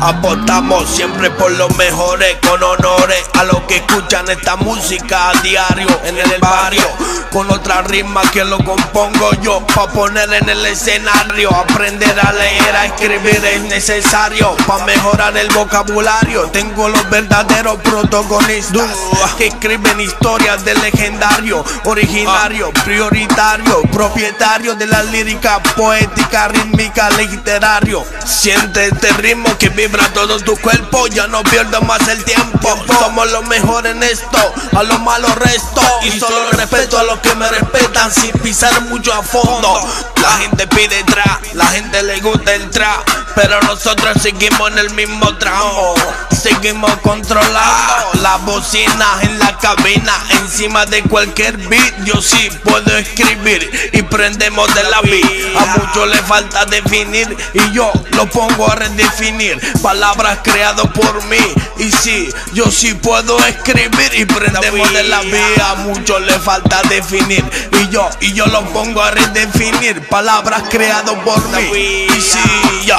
Apostamos siempre por los mejores, con honores a los que escuchan esta música a diario en el barrio. Con otra rima que lo compongo yo, pa' poner en el escenario. Aprender a leer, a escribir es necesario, pa' mejorar el vocabulario. Tengo los verdaderos protagonistas que escriben historias de legendario, originario, prioritario, propietario de la lírica, poética, rítmica, literario. Siente este ritmo que vibra todo tu cuerpo, ya no pierdo más el tiempo. Somos los mejores en esto, a los malos resto. Y solo respeto a los que me respetan sin pisar mucho a fondo. La gente pide trap, la gente le gusta el trap, pero nosotros seguimos en el mismo tramo. Seguimos controlando las bocinas en la cabina, encima de cualquier beat. Yo sí puedo escribir y prendemos de la beat. A muchos le falta definir y yo lo pongo a redefinir. Palabras creadas por mí y sí, yo sí puedo escribir y prendemos de la beat. A muchos le falta definir y yo y yo lo pongo a redefinir. Palabras creadas por mí. Y sí, yo.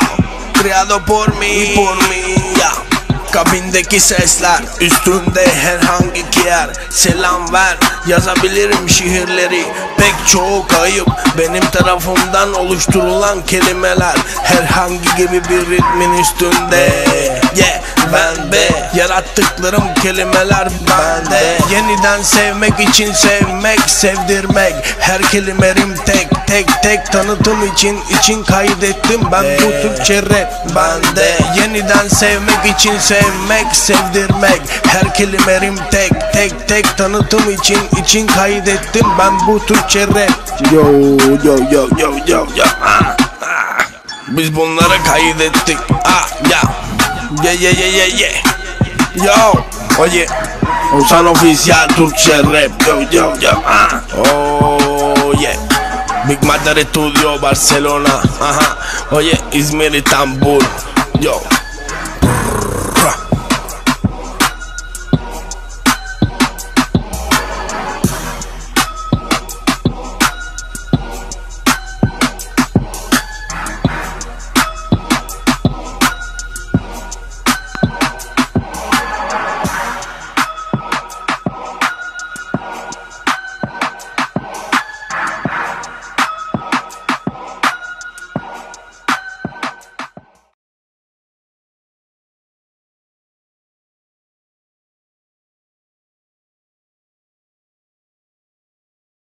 Creado por mí. Y por mí. ya. Kabindeki sesler üstünde herhangi yer Selam ver yazabilirim şiirleri Pek çoğu kayıp. Benim tarafımdan oluşturulan kelimeler. Herhangi gibi bir ritmin üstünde. Yeah ben de yarattıklarım kelimeler bende. Yeniden sevmek için sevmek sevdirmek. Her kelimerim tek tek tek. Tanıtım için için kaydettim ben. Bu Türkçe rap bende. Yeniden sevmek için sevmek sevdirmek. Her kelimerim tek tek tek. Tanıtım için için kaydettim ben. Bu Türkçe rap. Yo yo yo yo yo yo. Ah, ah. Biz bunları kaydettik. Ah ya Yeah yeah yeah yeah yeah. Yo Oye Usan oficial Türkçe rap Yo yo yo ah. Oh yeah Big Matter Studio Barcelona Ajá. Oye İzmir İstanbul Yo